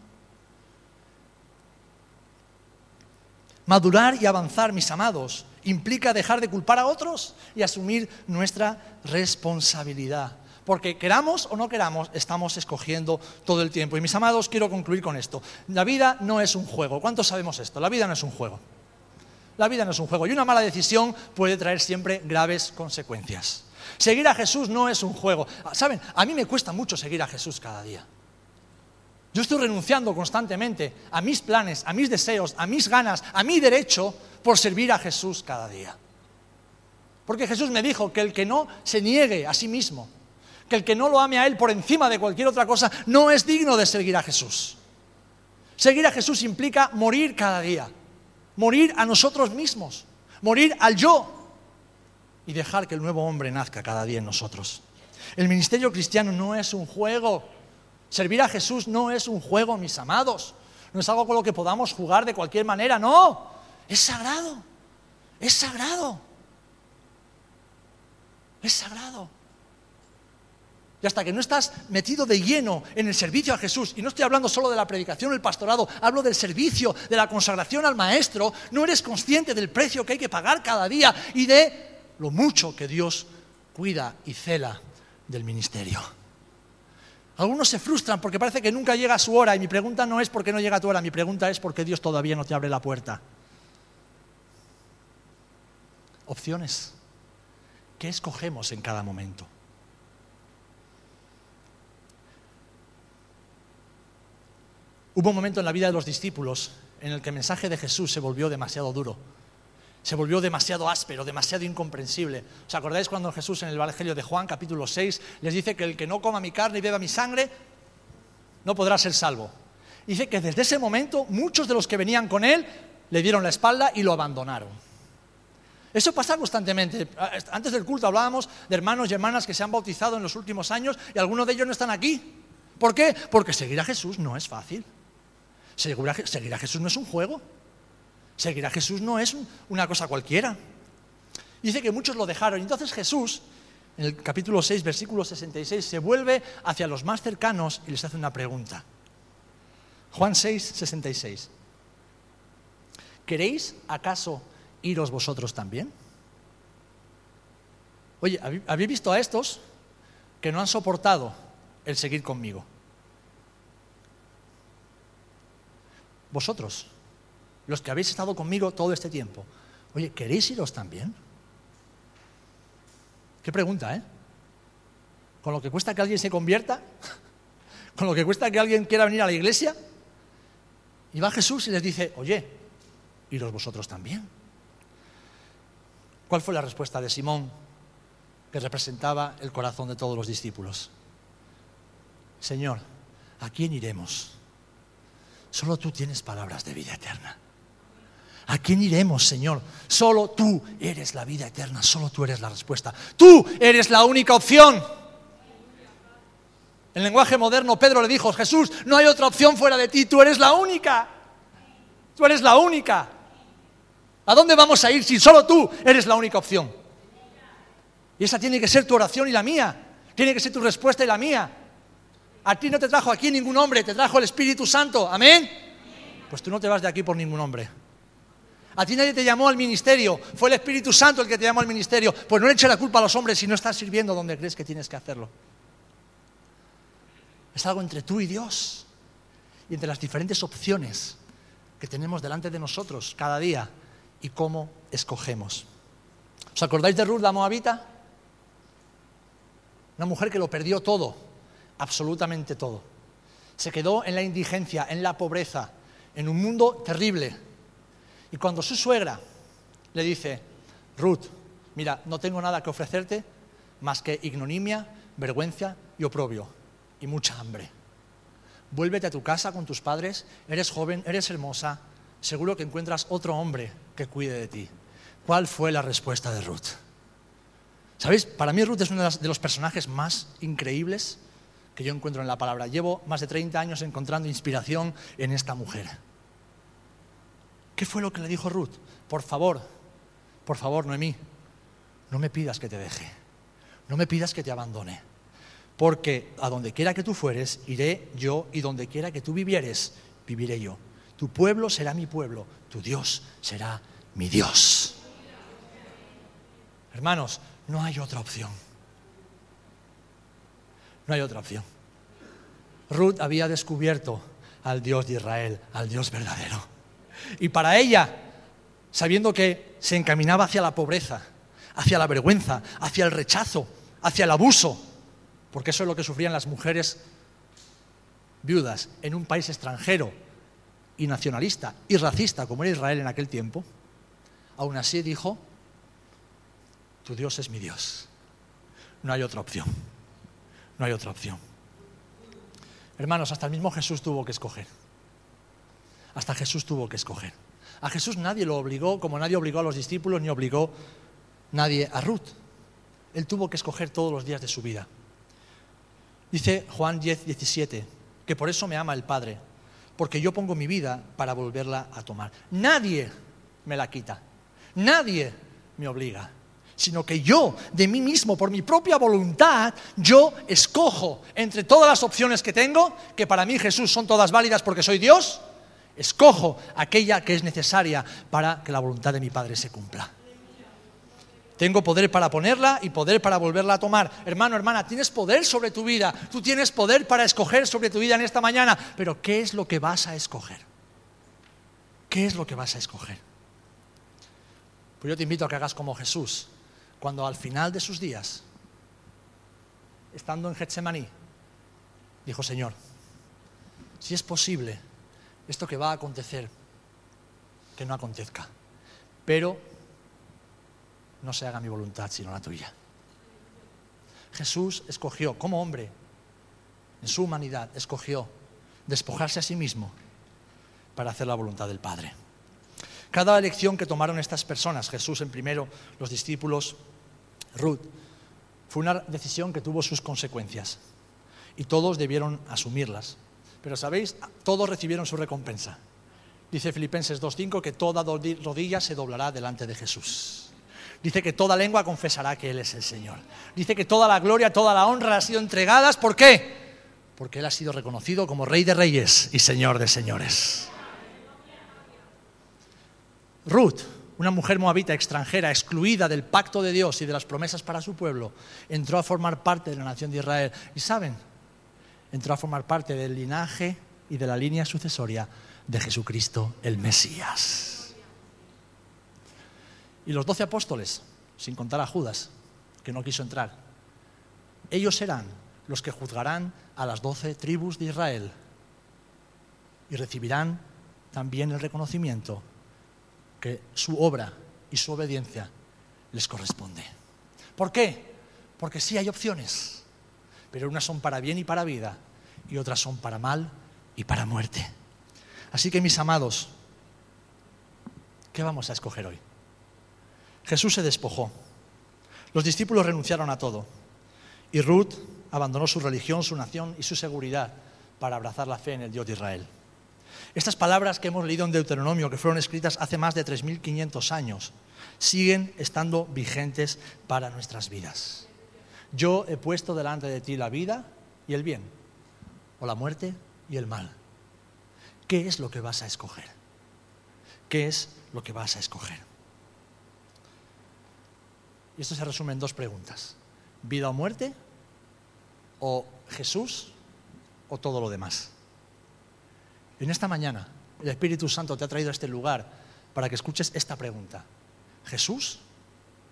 Madurar y avanzar, mis amados, implica dejar de culpar a otros y asumir nuestra responsabilidad. Porque queramos o no queramos, estamos escogiendo todo el tiempo. Y mis amados, quiero concluir con esto. La vida no es un juego. ¿Cuántos sabemos esto? La vida no es un juego. La vida no es un juego y una mala decisión puede traer siempre graves consecuencias. Seguir a Jesús no es un juego. Saben, a mí me cuesta mucho seguir a Jesús cada día. Yo estoy renunciando constantemente a mis planes, a mis deseos, a mis ganas, a mi derecho por servir a Jesús cada día. Porque Jesús me dijo que el que no se niegue a sí mismo, que el que no lo ame a Él por encima de cualquier otra cosa, no es digno de seguir a Jesús. Seguir a Jesús implica morir cada día morir a nosotros mismos, morir al yo y dejar que el nuevo hombre nazca cada día en nosotros. El ministerio cristiano no es un juego. Servir a Jesús no es un juego, mis amados. No es algo con lo que podamos jugar de cualquier manera, no. Es sagrado. Es sagrado. Es sagrado. Y hasta que no estás metido de lleno en el servicio a Jesús, y no estoy hablando solo de la predicación, el pastorado, hablo del servicio, de la consagración al Maestro, no eres consciente del precio que hay que pagar cada día y de lo mucho que Dios cuida y cela del ministerio. Algunos se frustran porque parece que nunca llega su hora y mi pregunta no es por qué no llega tu hora, mi pregunta es por qué Dios todavía no te abre la puerta. Opciones. ¿Qué escogemos en cada momento? Hubo un momento en la vida de los discípulos en el que el mensaje de Jesús se volvió demasiado duro, se volvió demasiado áspero, demasiado incomprensible. ¿Os acordáis cuando Jesús en el Evangelio de Juan, capítulo 6, les dice que el que no coma mi carne y beba mi sangre no podrá ser salvo? Dice que desde ese momento muchos de los que venían con él le dieron la espalda y lo abandonaron. Eso pasa constantemente. Antes del culto hablábamos de hermanos y hermanas que se han bautizado en los últimos años y algunos de ellos no están aquí. ¿Por qué? Porque seguir a Jesús no es fácil. Seguir a Jesús no es un juego. Seguir a Jesús no es una cosa cualquiera. Dice que muchos lo dejaron. Entonces Jesús, en el capítulo 6, versículo 66, se vuelve hacia los más cercanos y les hace una pregunta. Juan 6, 66. ¿Queréis acaso iros vosotros también? Oye, ¿habéis visto a estos que no han soportado el seguir conmigo? Vosotros, los que habéis estado conmigo todo este tiempo, oye, ¿queréis iros también? Qué pregunta, ¿eh? ¿Con lo que cuesta que alguien se convierta? (laughs) ¿Con lo que cuesta que alguien quiera venir a la iglesia? Y va Jesús y les dice, oye, iros vosotros también. ¿Cuál fue la respuesta de Simón, que representaba el corazón de todos los discípulos? Señor, ¿a quién iremos? Solo tú tienes palabras de vida eterna. ¿A quién iremos, Señor? Solo tú eres la vida eterna, solo tú eres la respuesta. Tú eres la única opción. En lenguaje moderno, Pedro le dijo, Jesús, no hay otra opción fuera de ti, tú eres la única. Tú eres la única. ¿A dónde vamos a ir si solo tú eres la única opción? Y esa tiene que ser tu oración y la mía. Tiene que ser tu respuesta y la mía. A ti no te trajo aquí ningún hombre, te trajo el Espíritu Santo. Amén. Pues tú no te vas de aquí por ningún hombre. A ti nadie te llamó al ministerio, fue el Espíritu Santo el que te llamó al ministerio. Pues no le eche la culpa a los hombres si no estás sirviendo donde crees que tienes que hacerlo. Es algo entre tú y Dios y entre las diferentes opciones que tenemos delante de nosotros cada día y cómo escogemos. ¿Os acordáis de Ruth la Moabita? Una mujer que lo perdió todo absolutamente todo. Se quedó en la indigencia, en la pobreza, en un mundo terrible. Y cuando su suegra le dice, Ruth, mira, no tengo nada que ofrecerte más que ignominia, vergüenza y oprobio y mucha hambre. Vuélvete a tu casa con tus padres, eres joven, eres hermosa, seguro que encuentras otro hombre que cuide de ti. ¿Cuál fue la respuesta de Ruth? ¿Sabéis? Para mí Ruth es uno de los personajes más increíbles que yo encuentro en la palabra. Llevo más de 30 años encontrando inspiración en esta mujer. ¿Qué fue lo que le dijo Ruth? Por favor, por favor, Noemí, no me pidas que te deje, no me pidas que te abandone, porque a donde quiera que tú fueres, iré yo, y donde quiera que tú vivieres, viviré yo. Tu pueblo será mi pueblo, tu Dios será mi Dios. Hermanos, no hay otra opción. No hay otra opción. Ruth había descubierto al Dios de Israel, al Dios verdadero. Y para ella, sabiendo que se encaminaba hacia la pobreza, hacia la vergüenza, hacia el rechazo, hacia el abuso, porque eso es lo que sufrían las mujeres viudas en un país extranjero y nacionalista y racista como era Israel en aquel tiempo, aún así dijo, tu Dios es mi Dios. No hay otra opción. No hay otra opción. Hermanos, hasta el mismo Jesús tuvo que escoger. Hasta Jesús tuvo que escoger. A Jesús nadie lo obligó, como nadie obligó a los discípulos, ni obligó nadie a Ruth. Él tuvo que escoger todos los días de su vida. Dice Juan 10, 17, que por eso me ama el Padre, porque yo pongo mi vida para volverla a tomar. Nadie me la quita, nadie me obliga sino que yo, de mí mismo, por mi propia voluntad, yo escojo entre todas las opciones que tengo, que para mí Jesús son todas válidas porque soy Dios, escojo aquella que es necesaria para que la voluntad de mi Padre se cumpla. Tengo poder para ponerla y poder para volverla a tomar. Hermano, hermana, tienes poder sobre tu vida. Tú tienes poder para escoger sobre tu vida en esta mañana. Pero ¿qué es lo que vas a escoger? ¿Qué es lo que vas a escoger? Pues yo te invito a que hagas como Jesús cuando al final de sus días, estando en Getsemaní, dijo, Señor, si es posible esto que va a acontecer, que no acontezca, pero no se haga mi voluntad sino la tuya. Jesús escogió, como hombre, en su humanidad, escogió despojarse a sí mismo para hacer la voluntad del Padre. Cada elección que tomaron estas personas, Jesús en primero, los discípulos, Ruth, fue una decisión que tuvo sus consecuencias y todos debieron asumirlas. Pero sabéis, todos recibieron su recompensa. Dice Filipenses 2.5 que toda rodilla se doblará delante de Jesús. Dice que toda lengua confesará que Él es el Señor. Dice que toda la gloria, toda la honra ha sido entregadas. ¿Por qué? Porque Él ha sido reconocido como Rey de Reyes y Señor de Señores. Ruth, una mujer moabita extranjera, excluida del pacto de Dios y de las promesas para su pueblo, entró a formar parte de la nación de Israel. Y saben, entró a formar parte del linaje y de la línea sucesoria de Jesucristo el Mesías. Y los doce apóstoles, sin contar a Judas, que no quiso entrar, ellos serán los que juzgarán a las doce tribus de Israel y recibirán también el reconocimiento que su obra y su obediencia les corresponde. ¿Por qué? Porque sí hay opciones, pero unas son para bien y para vida y otras son para mal y para muerte. Así que mis amados, ¿qué vamos a escoger hoy? Jesús se despojó, los discípulos renunciaron a todo y Ruth abandonó su religión, su nación y su seguridad para abrazar la fe en el Dios de Israel. Estas palabras que hemos leído en Deuteronomio, que fueron escritas hace más de 3.500 años, siguen estando vigentes para nuestras vidas. Yo he puesto delante de ti la vida y el bien, o la muerte y el mal. ¿Qué es lo que vas a escoger? ¿Qué es lo que vas a escoger? Y esto se resume en dos preguntas. ¿Vida o muerte? ¿O Jesús? ¿O todo lo demás? En esta mañana el Espíritu Santo te ha traído a este lugar para que escuches esta pregunta. ¿Jesús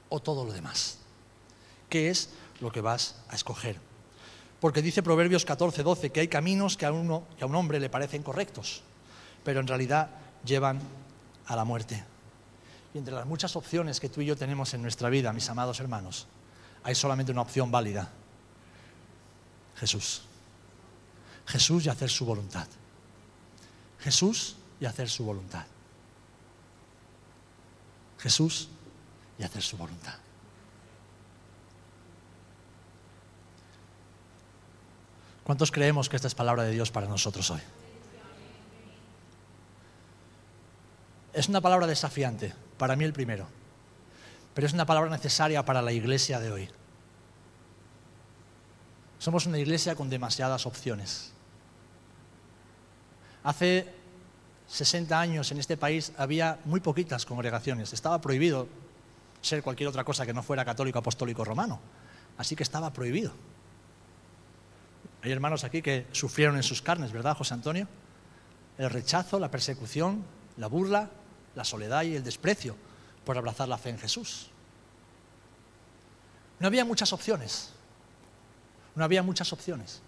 o todo lo demás? ¿Qué es lo que vas a escoger? Porque dice Proverbios 14, 12 que hay caminos que a, uno, que a un hombre le parecen correctos, pero en realidad llevan a la muerte. Y entre las muchas opciones que tú y yo tenemos en nuestra vida, mis amados hermanos, hay solamente una opción válida. Jesús. Jesús y hacer su voluntad. Jesús y hacer su voluntad. Jesús y hacer su voluntad. ¿Cuántos creemos que esta es palabra de Dios para nosotros hoy? Es una palabra desafiante, para mí el primero, pero es una palabra necesaria para la iglesia de hoy. Somos una iglesia con demasiadas opciones. Hace 60 años en este país había muy poquitas congregaciones. Estaba prohibido ser cualquier otra cosa que no fuera católico, apostólico, romano. Así que estaba prohibido. Hay hermanos aquí que sufrieron en sus carnes, ¿verdad, José Antonio? El rechazo, la persecución, la burla, la soledad y el desprecio por abrazar la fe en Jesús. No había muchas opciones. No había muchas opciones.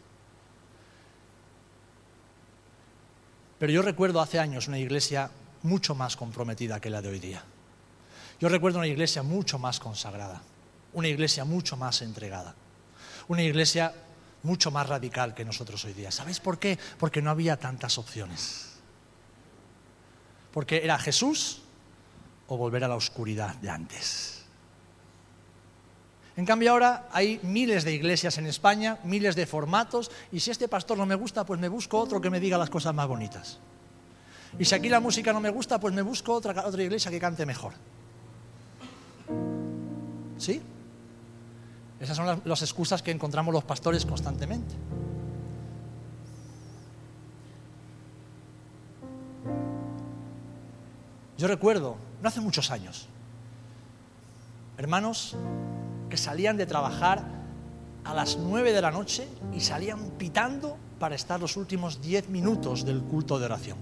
Pero yo recuerdo hace años una iglesia mucho más comprometida que la de hoy día. Yo recuerdo una iglesia mucho más consagrada, una iglesia mucho más entregada, una iglesia mucho más radical que nosotros hoy día. ¿Sabéis por qué? Porque no había tantas opciones. Porque era Jesús o volver a la oscuridad de antes. En cambio ahora hay miles de iglesias en España, miles de formatos, y si este pastor no me gusta, pues me busco otro que me diga las cosas más bonitas. Y si aquí la música no me gusta, pues me busco otra, otra iglesia que cante mejor. ¿Sí? Esas son las, las excusas que encontramos los pastores constantemente. Yo recuerdo, no hace muchos años, hermanos que salían de trabajar a las nueve de la noche y salían pitando para estar los últimos diez minutos del culto de oración.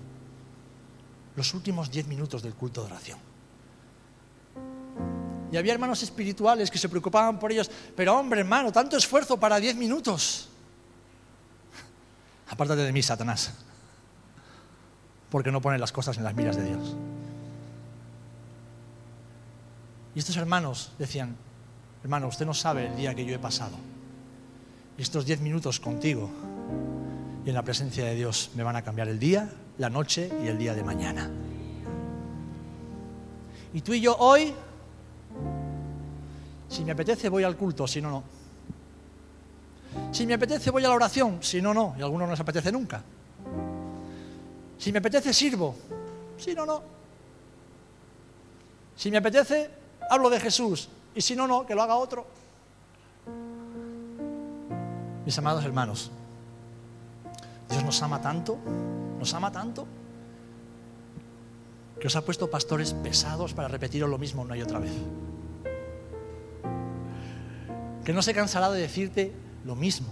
Los últimos diez minutos del culto de oración. Y había hermanos espirituales que se preocupaban por ellos, pero hombre hermano, tanto esfuerzo para diez minutos. (laughs) Apártate de mí, Satanás, porque no pones las cosas en las miras de Dios. Y estos hermanos decían, hermano, usted no sabe el día que yo he pasado. Y estos diez minutos contigo y en la presencia de Dios me van a cambiar el día, la noche y el día de mañana. Y tú y yo hoy si me apetece voy al culto, si no, no. Si me apetece voy a la oración, si no, no. Y a algunos no les apetece nunca. Si me apetece sirvo, si no, no. Si me apetece hablo de Jesús y si no, no, que lo haga otro. Mis amados hermanos, Dios nos ama tanto, nos ama tanto, que os ha puesto pastores pesados para repetiros lo mismo una y otra vez que no se cansará de decirte lo mismo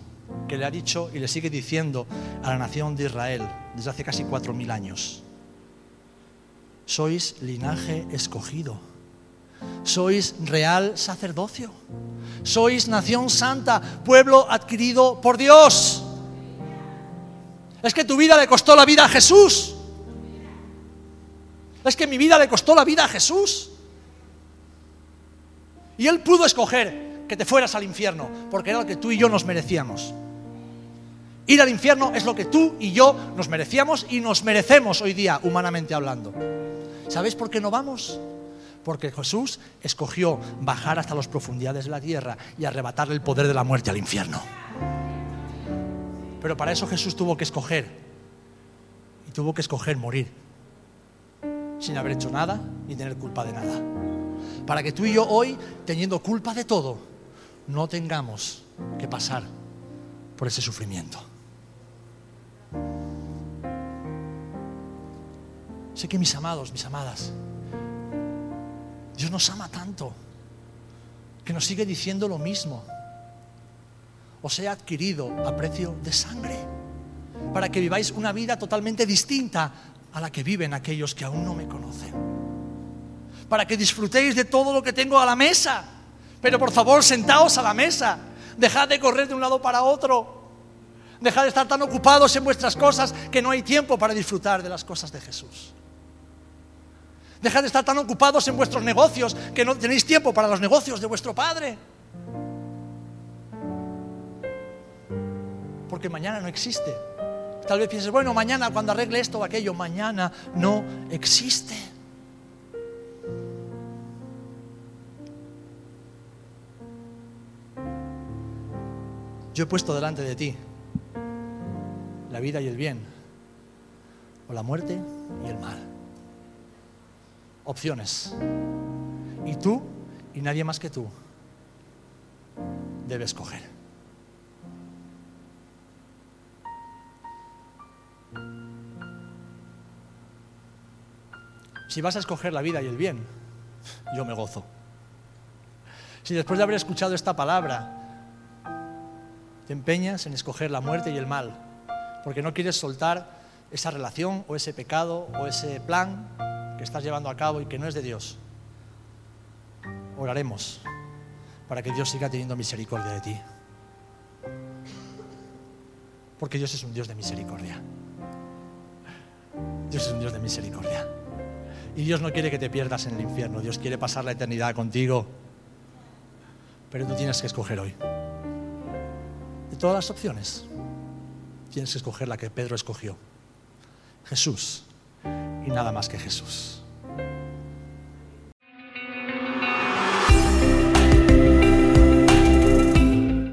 que le ha dicho y le sigue diciendo a la nación de Israel desde hace casi cuatro mil años. Sois linaje escogido, sois real sacerdocio, sois nación santa, pueblo adquirido por Dios. Es que tu vida le costó la vida a Jesús. Es que mi vida le costó la vida a Jesús. Y Él pudo escoger que te fueras al infierno, porque era lo que tú y yo nos merecíamos. Ir al infierno es lo que tú y yo nos merecíamos y nos merecemos hoy día, humanamente hablando. ¿Sabéis por qué no vamos? Porque Jesús escogió bajar hasta las profundidades de la tierra y arrebatarle el poder de la muerte al infierno. Pero para eso Jesús tuvo que escoger. Y tuvo que escoger morir. Sin haber hecho nada ni tener culpa de nada. Para que tú y yo hoy, teniendo culpa de todo, no tengamos que pasar por ese sufrimiento. Sé que mis amados, mis amadas, Dios nos ama tanto que nos sigue diciendo lo mismo. Os he adquirido a precio de sangre para que viváis una vida totalmente distinta a la que viven aquellos que aún no me conocen. Para que disfrutéis de todo lo que tengo a la mesa pero por favor, sentaos a la mesa. Dejad de correr de un lado para otro. Dejad de estar tan ocupados en vuestras cosas que no hay tiempo para disfrutar de las cosas de Jesús. Dejad de estar tan ocupados en vuestros negocios que no tenéis tiempo para los negocios de vuestro Padre. Porque mañana no existe. Tal vez pienses, bueno, mañana cuando arregle esto o aquello, mañana no existe. yo he puesto delante de ti la vida y el bien, o la muerte y el mal. Opciones. Y tú y nadie más que tú debes escoger. Si vas a escoger la vida y el bien, yo me gozo. Si después de haber escuchado esta palabra te empeñas en escoger la muerte y el mal, porque no quieres soltar esa relación o ese pecado o ese plan que estás llevando a cabo y que no es de Dios, oraremos para que Dios siga teniendo misericordia de ti. Porque Dios es un Dios de misericordia. Dios es un Dios de misericordia. Y Dios no quiere que te pierdas en el infierno, Dios quiere pasar la eternidad contigo. Pero tú tienes que escoger hoy. De todas las opciones, tienes que escoger la que Pedro escogió. Jesús y nada más que Jesús.